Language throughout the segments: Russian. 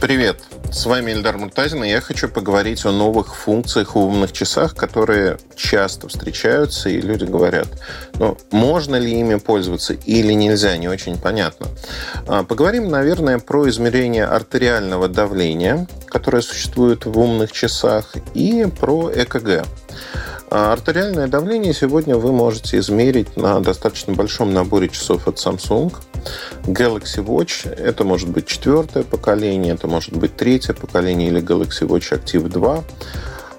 Привет, с вами Эльдар Муртазин, и я хочу поговорить о новых функциях в умных часах, которые часто встречаются, и люди говорят, ну, можно ли ими пользоваться или нельзя, не очень понятно. А, поговорим, наверное, про измерение артериального давления, которое существует в умных часах, и про ЭКГ. А артериальное давление сегодня вы можете измерить на достаточно большом наборе часов от Samsung. Galaxy Watch – это может быть четвертое поколение, это может быть третье поколение или Galaxy Watch Active 2.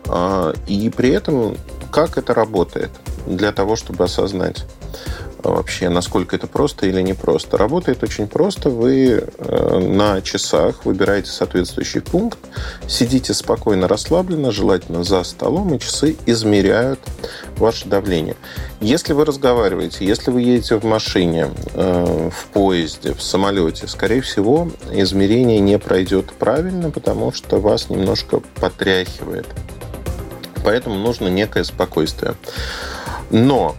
А, и при этом как это работает для того, чтобы осознать вообще, насколько это просто или не просто. Работает очень просто. Вы э, на часах выбираете соответствующий пункт, сидите спокойно, расслабленно, желательно за столом, и часы измеряют ваше давление. Если вы разговариваете, если вы едете в машине, э, в поезде, в самолете, скорее всего, измерение не пройдет правильно, потому что вас немножко потряхивает. Поэтому нужно некое спокойствие. Но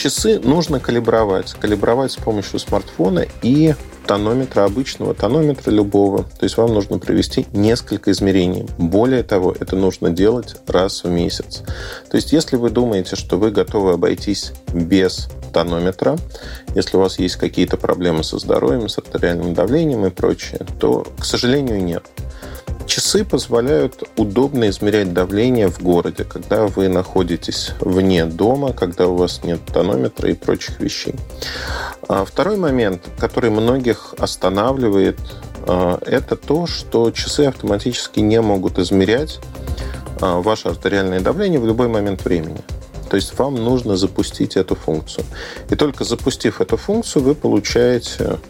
часы нужно калибровать. Калибровать с помощью смартфона и тонометра, обычного тонометра любого. То есть вам нужно провести несколько измерений. Более того, это нужно делать раз в месяц. То есть если вы думаете, что вы готовы обойтись без тонометра, если у вас есть какие-то проблемы со здоровьем, с артериальным давлением и прочее, то, к сожалению, нет. Часы позволяют удобно измерять давление в городе, когда вы находитесь вне дома, когда у вас нет тонометра и прочих вещей. А второй момент, который многих останавливает, а, это то, что часы автоматически не могут измерять а, ваше артериальное давление в любой момент времени. То есть вам нужно запустить эту функцию. И только запустив эту функцию, вы получаете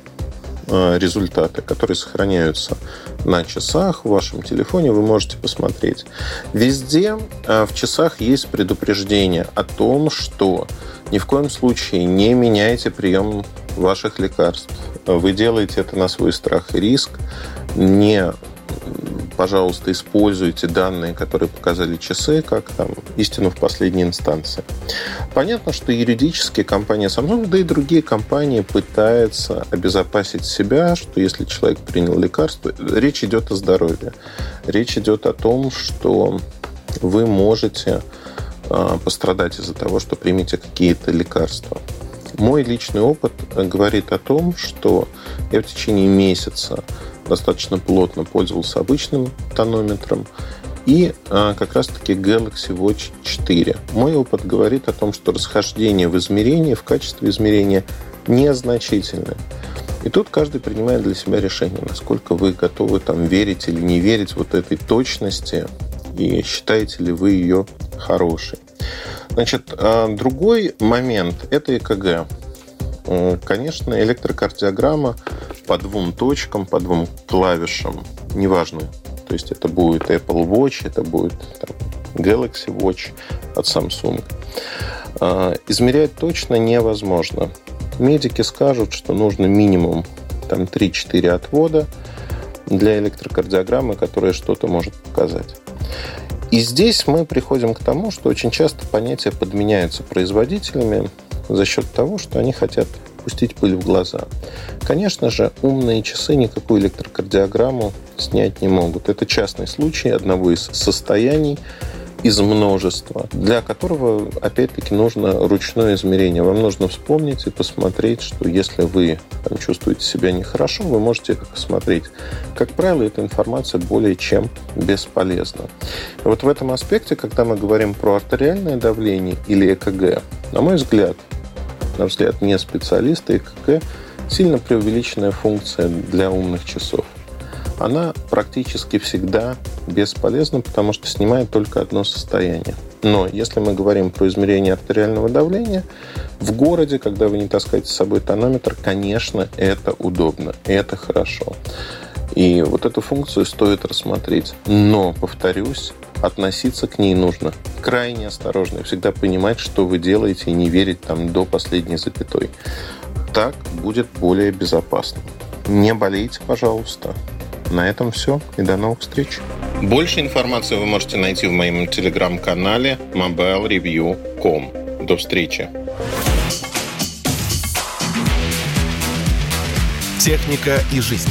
результаты, которые сохраняются на часах, в вашем телефоне, вы можете посмотреть. Везде э, в часах есть предупреждение о том, что ни в коем случае не меняйте прием ваших лекарств. Вы делаете это на свой страх и риск. Не пожалуйста, используйте данные, которые показали часы, как там истину в последней инстанции. Понятно, что юридически компания Samsung, да и другие компании пытаются обезопасить себя, что если человек принял лекарство, речь идет о здоровье. Речь идет о том, что вы можете а, пострадать из-за того, что примете какие-то лекарства. Мой личный опыт говорит о том, что я в течение месяца достаточно плотно пользовался обычным тонометром и а, как раз-таки Galaxy Watch 4. Мой опыт говорит о том, что расхождение в измерении, в качестве измерения незначительное. И тут каждый принимает для себя решение, насколько вы готовы там верить или не верить вот этой точности и считаете ли вы ее хорошей. Значит, а, другой момент – это ЭКГ. Конечно, электрокардиограмма по двум точкам, по двум клавишам, неважно. То есть это будет Apple Watch, это будет там, Galaxy Watch от Samsung. А, измерять точно невозможно. Медики скажут, что нужно минимум там, 3-4 отвода для электрокардиограммы, которая что-то может показать. И здесь мы приходим к тому, что очень часто понятия подменяются производителями за счет того, что они хотят пустить пыль в глаза. Конечно же, умные часы никакую электрокардиограмму снять не могут. Это частный случай одного из состояний из множества, для которого, опять-таки, нужно ручное измерение. Вам нужно вспомнить и посмотреть, что если вы там, чувствуете себя нехорошо, вы можете это посмотреть. Как правило, эта информация более чем бесполезна. И вот в этом аспекте, когда мы говорим про артериальное давление или ЭКГ, на мой взгляд, на взгляд не специалиста, ЭКГ сильно преувеличенная функция для умных часов. Она практически всегда бесполезна, потому что снимает только одно состояние. Но если мы говорим про измерение артериального давления, в городе, когда вы не таскаете с собой тонометр, конечно, это удобно, это хорошо. И вот эту функцию стоит рассмотреть. Но, повторюсь, относиться к ней нужно крайне осторожно и всегда понимать, что вы делаете, и не верить там до последней запятой. Так будет более безопасно. Не болейте, пожалуйста. На этом все и до новых встреч. Больше информации вы можете найти в моем телеграм-канале mobilereview.com. До встречи. Техника и жизнь.